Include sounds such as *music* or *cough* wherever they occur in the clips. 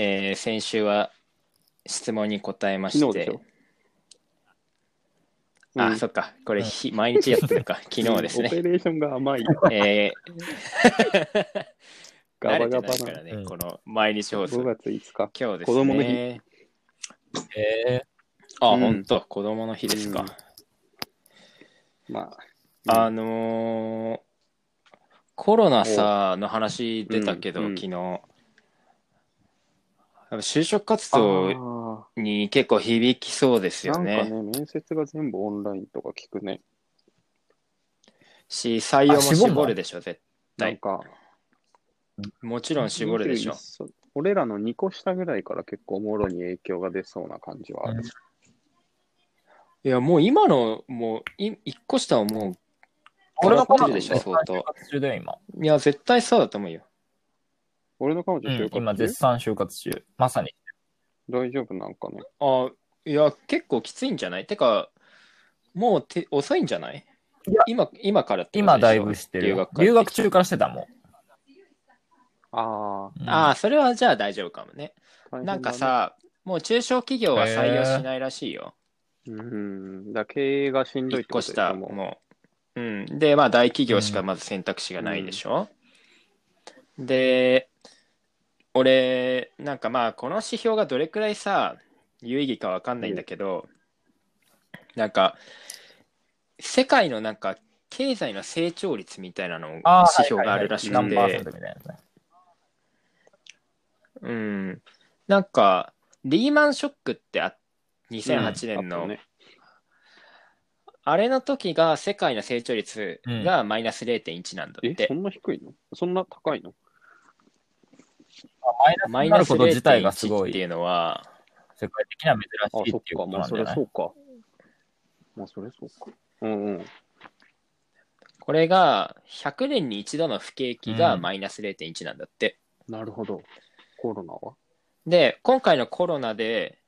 えー先週は質問に答えまして。しうん。そっか。これひ毎日やってるか。*laughs* 昨日ですオねペレーションが甘い。えー *laughs* ガバガバなから。ね、うんこの毎日放送。5月5日。今日ですね。子供の日。えー、あ、うん。本当。子供の日ですか、まあのーコロナさの話出たけど、うん。うん。昨日やっぱ就職活あ。動あに結構響きそうですーよねなんかね、面接が全部オンラインとか聞くね。し採用もあ絞んの絞るでしょ絶対なんか、もちろん絞るでしょ21俺らの2個下ぐらいから結構もろに影響が出そうな感じはある。いやもう今のもうい一個下はも俺の彼女変わってるでしょ相当就活中だよ、今。ういや絶対そうだと思うよ俺の彼女うん就活今、絶賛就活中。まさに。大丈夫なんかね。あいや結構きついんじゃない？てかもうて遅いんじゃない？今今からって今、だいぶしてるよ。留学留学中からしてたもん。あうん。ああそれはじゃあ大丈夫かもね。ね。なんか、さもう中小企業は採用しないらしいよ。うん、だ経営がしんどいってことでし下ょもう。もう、うん、でまあ大企業しかまず選択肢がないでしょ、で俺なんかまあこの指標がどれくらいさ有意義かわかんないんだけど、なんか世界のなんか経済の成長率みたいなのあ指標があるらしく何パーセンてトみたいなやつね。うん。なんかリーマンショックってあ2008年の、あったね。あれの時が世界の成長率がマイナス0.1なんだって、え、そんな低いの？そんな高いの？マイナスマイナスになること自体がすご0.1っていいうのは、世界的にはあ珍、しいそってか。っいうことまあ、そなんじゃない？れそうか。まあ、それそうか。うんうん。これが100年に一度の不景気がマイナス0.1なんだって。なるほど。コロナは？で、今回のコロナで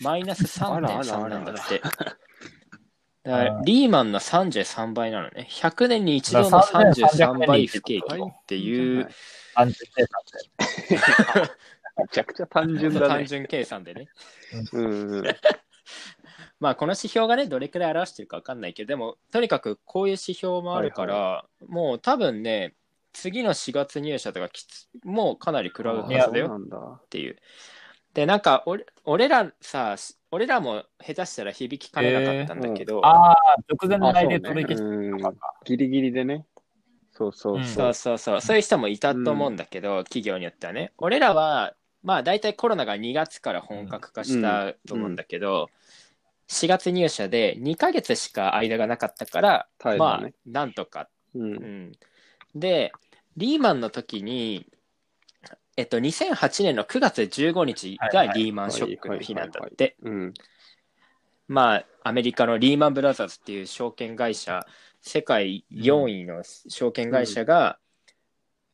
マイナスあらあら3.3あらなんだって。だからリーマンの33倍なのね。100年に一度のだから33倍不景気はいっていう単純計算で。めちゃくちゃ単純だね。単純計算でね。うんうん。まあこの指標がねどれくらい表してるか分かんないけどでもとにかくこういう指標もあるから、もう多分ね次の4月入社とかきつもうかなり食らうはずだよなんだ。っていう。でなんか俺俺らさ俺らも下手したら響きかねなかったんだけど、ああ、直前のあ内そうねで取引うんギリギリでね。そうそううんそう。そうそうそうそういう人もいたと思うんだけど、企業によってはね俺らはまあ大体コロナが2月から本格化したと思うんだけど、4月入社で2ヶ月しか間がなかったから、まあ。なんとかう。うんん、でリーマンの時に、えっと、2008年の9月15日がリーマンショックの日なんだって。うん。まあ、アメリカのリーマンブラザーズっていう証券会社、世界4位の証券会社が、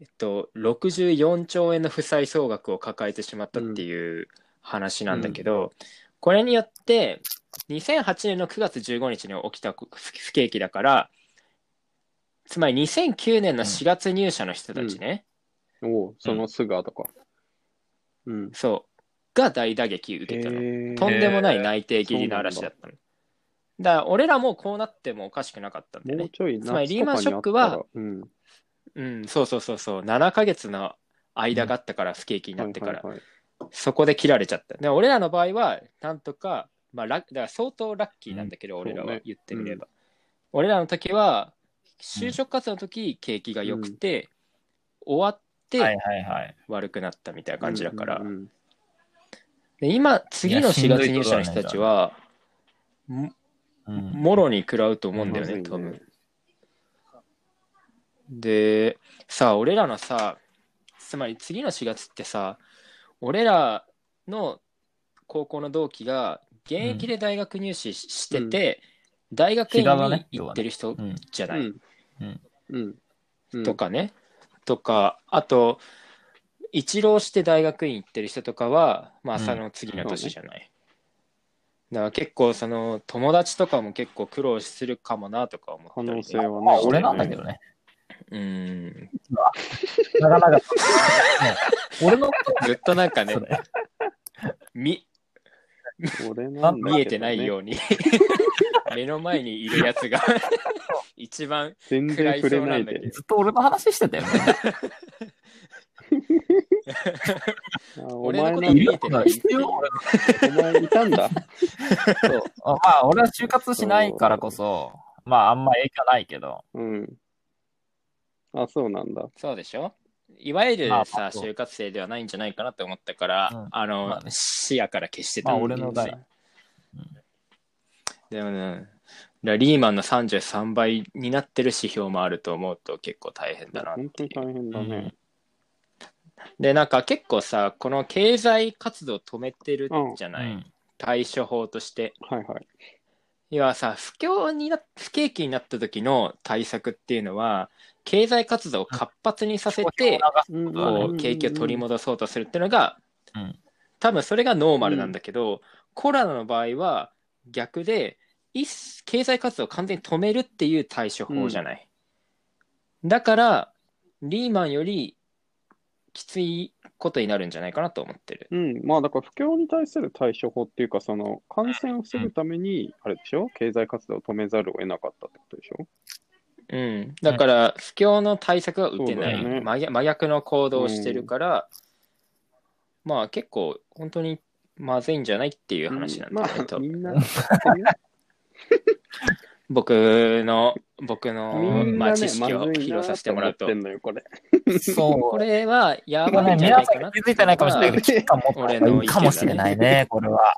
えっと、64兆円の負債総額を抱えてしまったっていう話なんだけど、これによって、2008年の9月15日に起きた不不景気だから、つまり2009年の4月入社の人たちね、おうそのすぐ後か。うん。そう、が大打撃受けたの。とんでもない内定切りの嵐だったの。だから俺らもこうなってもおかしくなかったんだよね。もうちょいつまりリーマンショックは夏とかにあったら、うん。うん、そうそうそうそう、7ヶ月の間があったから不景気になってから、はいはいはいそこで切られちゃった。で俺らの場合は、なんとか、まあ、だから相当ラッキーなんだけど、うん俺らはそうね言ってみれば。俺らの時は、就職活動の時、景気が良くて、終わっはいてはいはい。悪くなったみたいな感じだから、うんうんで今、次のいやし4んどい月入社の人たちは、もうんもろに食らうと思うんだよね、多分。で、さあ、俺らのさ、つまり次の4月ってさ、俺らの高校の同期が現役で大学入試ししてて、大学院に行ってる人うん。じゃない、とかね、とか、あと、一浪して大学院行ってる人とかは、まあ、うん。その次の年じゃない。だから結構、その、友達とかも結構苦労するかもなとか思ったりね可能性はねまあ、俺なんだけどね。うん。長々と。俺のずっとなんかね。み、ね見えてないように、*laughs* 目の前にいるやつが、*laughs* 一番全然触れないで。ずっと俺の話してたよね。あお俺の前なんだこと見えてない必要俺のお前いたんだ。そうあまあ、俺は就活しないからこそ、まあ、あんま影響ないけど。うん。あ、そうなんだ。そうでしょ？いわゆるまあさ、就活生ではないんじゃないかなって思ったから、うんあの、まあね視野から消してたまあんだけどさ俺の代でもね、リーマンの33倍になってる指標もあると思うと結構大変だな。本当に大変だね。で、なんか結構さ、この経済活動止めてるじゃない、うん。対処法として。はいはい。要はさ、不況にな、不景気になった時の対策っていうのは、経済活動を活発にさせて、うんこう景気を取り戻そうとするっていうのが、うん。多分それがノーマルなんだけど、コロナの場合は逆で一経済活動を完全に止めるっていう対処法じゃない、だからリーマンよりきついことになるんじゃないかなと思ってる。うん、まあだから不況に対する対処法っていうか、その感染を防ぐために、あれでしょ？経済活動を止めざるを得なかったってことでしょ？うん、だから不況の対策が打てない、ね。真逆の行動をしてるから、まあ結構本当にまずいんじゃないっていう話なんだまけど、あ、みんな、*laughs* 僕の僕の、まあ、知識を披露させてもらうと。そう。これはやばいんじゃな皆さいかなん気づいてないかもしれないけど、俺のかもしれないね、これは。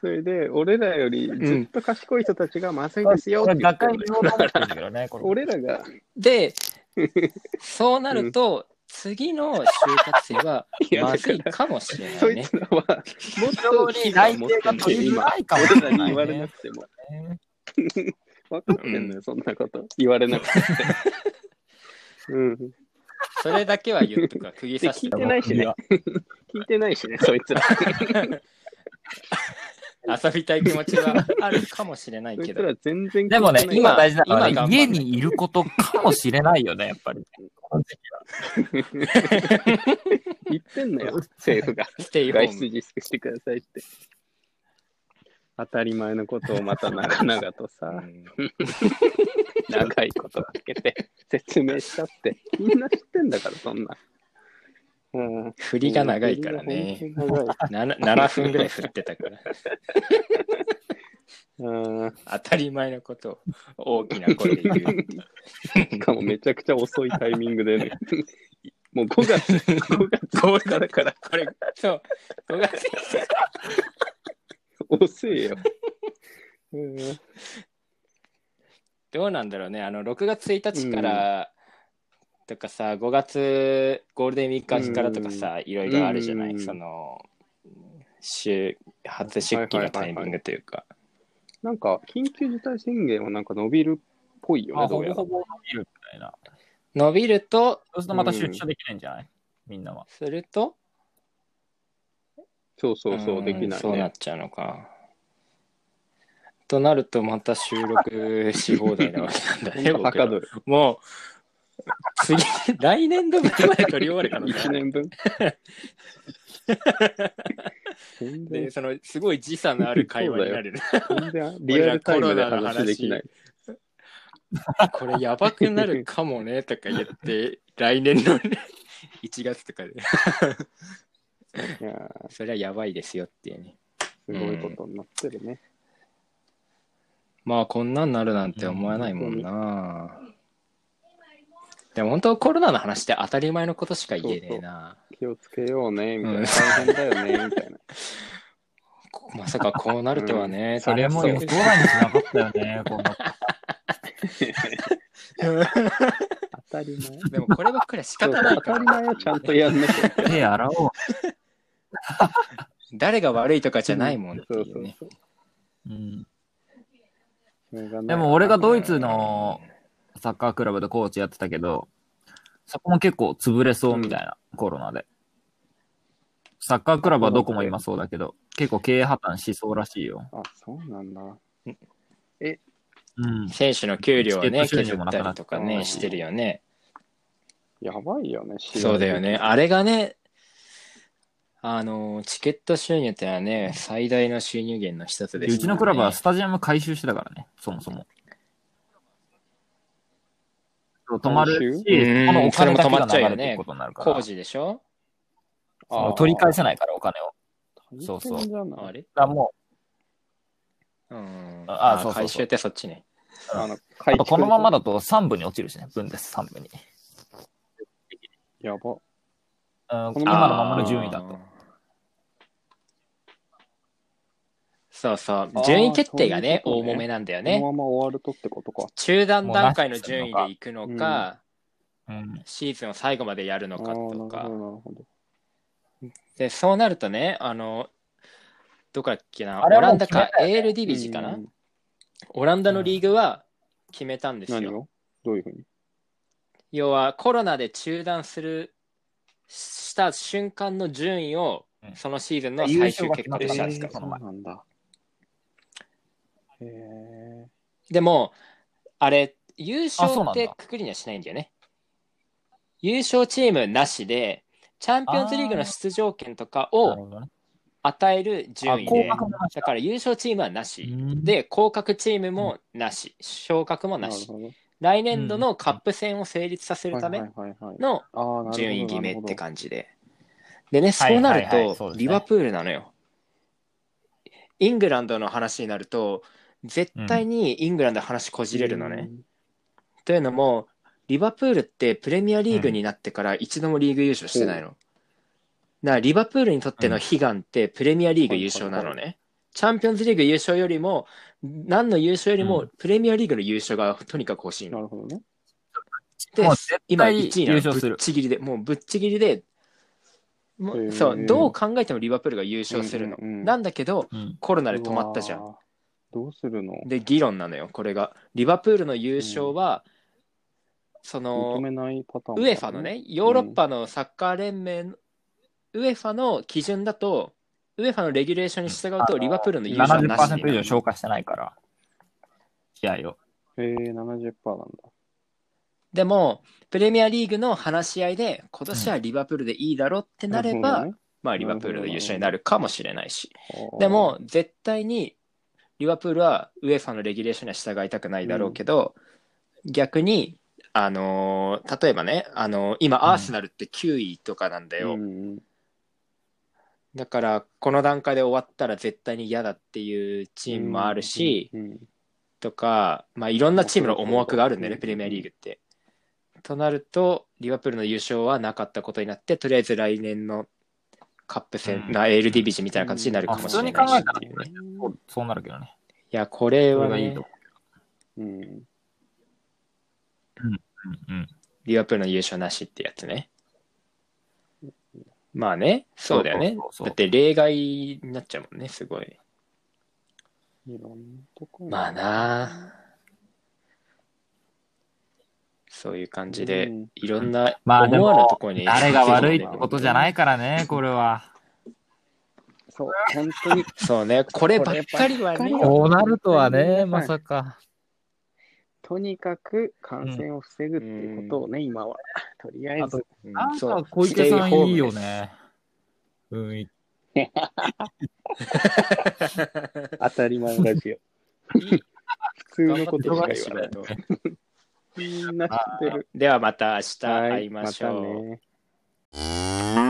それで、俺らよりずっと賢い人たちがまずいですよって。俺らが、でそうなると、次の就活生はまずいだかもしれないねそいつらは、もっとに内定が取りづらいかもしれないね俺らに言われなくても。分かってんのよ、そんなこと。言われなくて。うん。それだけは言っとくわ釘で、刺して聞いてないしね。聞いてないしね、そいつら。*laughs* 遊びたい気持ちはあるかもしれないけどそいつら全然聞いてでもね、今大事なのはね、今頑張る家にいることかもしれないよね、やっぱり。*laughs* 言ってんのよ、*laughs* 政府が。ステイホーム外出自粛してくださいって。当たり前のことをまた長々とうさ、ん *laughs* 長いことかけて説明したって。みんな知ってんだから、そんな。うん。振りが長いからね。本当に長い 7, 7分ぐらい振ってたからうん。当たり前のことを大きな声で言うっていうしかもめちゃくちゃ遅いタイミングでね。*laughs* もう5月、5月ゴールからだからこれそう5月遅いよ。*laughs* うん。どうなんだろうねあの6月1日から、とかさ5月ゴールデンウィーク明けからとかさ、いろいろあるじゃない、うんその週初出勤のタイミングというか、なんか、緊急事態宣言はなんか伸びるっぽいよね、あ、どうやらほぼほ。ぼ伸びるみたいな。伸びるとそうするとまた出社できないんじゃない？みんなは。するとそうそうそう、んできないね。そうなっちゃうのかとなるとまた収録し放題なわけなんだね。*laughs* もう次 *laughs* 来年度分まで取り終わる可能性1ある年分？全 *laughs* で然、そのすごい時差のある会話になるね全然リアルタイムで話できない。これやばくなるかもねとか言って来年のね1月とかでいやーそれはやばいですよっていうねすごいことになってるね。まあこんなんなるなんて思わないもんな、でも本当コロナの話って当たり前のことしか言えねえな気をつけようね、みたいうんな。大変だよね、みたいな。こまさかこうなるとはね、それも予想外にしなかったよね、この。*laughs* 当たり前。でもこればっかりは仕方ないから当たり前はちゃんとやんなきゃ。手洗おう。*laughs* 誰が悪いとかじゃないもんってそういうね。そうでも俺がドイツのサッカークラブでコーチやってたけど、そこも結構潰れそうみたいな、コロナで。サッカークラブはどこも今そうだけど、結構経営破綻しそうらしいよ。あ、そうなんだ。うん。選手の給料をね、削ったもなくなっりとかね、うんしてるよね。やばいよね、そうだよね。あれがね、あの、チケット収入ってのはね、最大の収入源の一つです、でうちのクラブはスタジアム改修してたからね、そもそも。そう止まるし、うんこのお金も止まがっちゃうよね流れていくことになるから、工事でしょ？取り返せないから、お金を。そうそうあれ？だもうん。あそうそうそう回収ってそっちね。あの、う、あとこのままだ。だと3部に落ちるしね、分です、3部に。やば。うん、この今のままの順位だと。。そうそう順位決定がね、ういうね揉めなんだよこのね。まま終わるとってことか。中断段階の順位で行くのか、うん。シーズンを最後までやるのかとか。で、そうなるとね、あの、どこだっけな、オランダか、決めエールディビジかうなんオランダのリーグは決めたんです何よ。を？どういうふうに？要はコロナで中断するした瞬間の順位をうん。そのシーズンの最終結果とした。んですか？そうなんだ。へえ。でもあれ優あそう勝なんだ。ってくくりにはしないんだよね。優勝チームなしでチャンピオンズリーグの出場権とかなるをほどね。与える順位あ降で格もなしだから優勝チームはなし。うん。で降格チームもなし。昇格もなし。なるほど。来年度のカップ戦を成立させるため。の。順位決めって感じで。でね、はいそうなると、リバプールなのよ。イングランドの話になると、絶対にイングランドの話こじれるのね。。というのも、リバプールってプレミアリーグになってから一度もリーグ優勝してないの。だからリバプールにとっての悲願ってプレミアリーグ優勝なのね。チャンピオンズリーグ優勝よりも、何の優勝よりもうんプレミアリーグの優勝がとにかく欲しいの。なるほどね。で今1位なのぶっちぎりで、もうぶっちぎりで、もうそう、どう考えてもリバプールが優勝するの。うんうんうんなんだけど、うん。コロナで止まったじゃ。うん。どうするの？で、議論なのよ、これが。リバプールの優勝は、そ認の、めないパターン。ウエファのね、ヨーロッパのサッカー連盟の、ウエファの基準だと、ウエファのレギュレーションに従うと、リバプールの優勝はなしに70%以上なる消化してないから、試合を。へえ、70%なんだ。でも、プレミアリーグの話し合いで、今年はリバプールでいいだろってなれば、まあ、リバプールの優勝になるかもしれないし。ほどね、でも、絶対に、リバプールはウェファのレギュレーションには従いたくないだろうけど、逆に、あのー例えばね、あのー今、んアーセナルって9位とかなんだよ。うんうん、だから、この段階で終わったら絶対に嫌だっていうチームもあるし、うんうんとか、まあ、いろんなチームの思惑があるんだよね、うんプレミアリーグって。となると、リバプールの優勝はなかったことになって、とりあえず来年のカップ戦、うんなエールディビジョンみたいな形になるかもしれないしあ普通に考っていうね。そうそうなるけどね。いや、これはねいいと、うんうんうん。リバプールの優勝なしってやつね。まあね、そうだよねそうそうそう。だって例外になっちゃうもんね、すごい。いろんなとこまあなそういう感じでうん、いろんなまあで思わぬもところに。誰が悪いってことじゃないからね、*laughs* これは。そう、本当に。*laughs* そうね、こればっかりはね。こうなるとはねまさか。とにかく感染を防ぐっていうことをね、今は。とりあえあとず。うんなんそうか小池さんいいよ。ね。*laughs* うん、当たり前のラジオ。*laughs* 普通のことしか言わない。頑張ってみん *laughs* な知ってる。ではまた明日はい、会いましょう。またね。